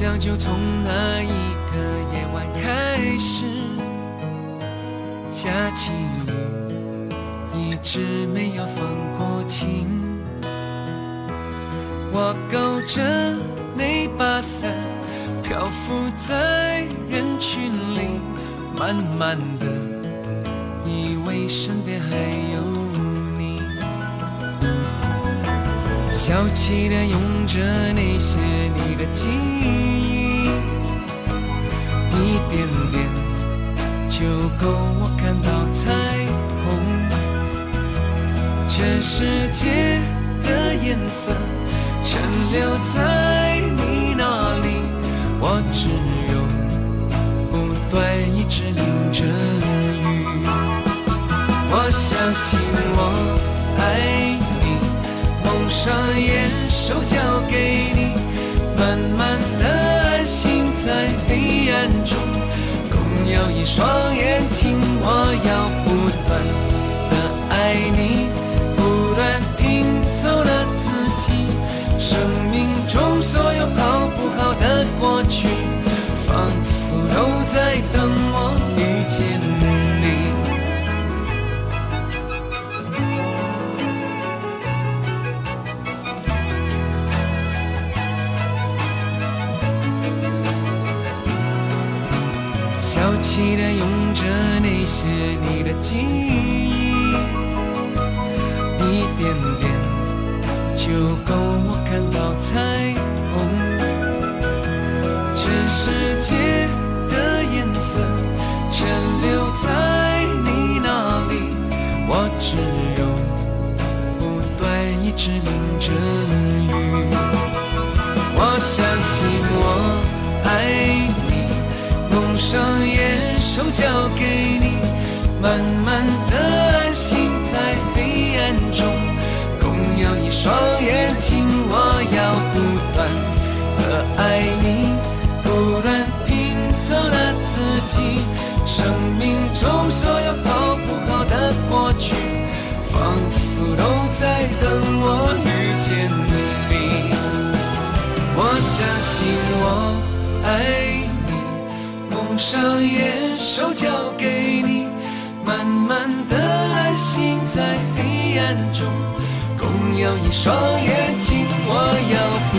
想就从那一个夜晚开始下起雨，一直没有放过晴。我勾着那把伞，漂浮在人群里，慢慢的，以为身边还有小气的用着那些你的记忆，一点点就够我看到彩虹。这世界的颜色全留在你那里，我只有不断一直淋着雨。我相信蒙上眼，手交给你，慢慢的安心在黑暗中，共有一双眼睛。我要不断的爱你，不断拼凑了自己，生命中所有好不好的过去，仿佛都在等我遇见你。小气的用着那些你的记忆，一点点就够我看到彩虹。这世界的颜色全留在你那里，我只有不断一直淋着雨。我相信我爱你。上眼，手交给你，慢慢的安心在黑暗中，共有一双眼睛。我要不断的爱你，不断拼凑了自己，生命中所有好不好的过去，仿佛都在等我遇见你。我相信我爱。上眼，手交给你，慢慢的安心在黑暗中，共有一双眼睛。我要不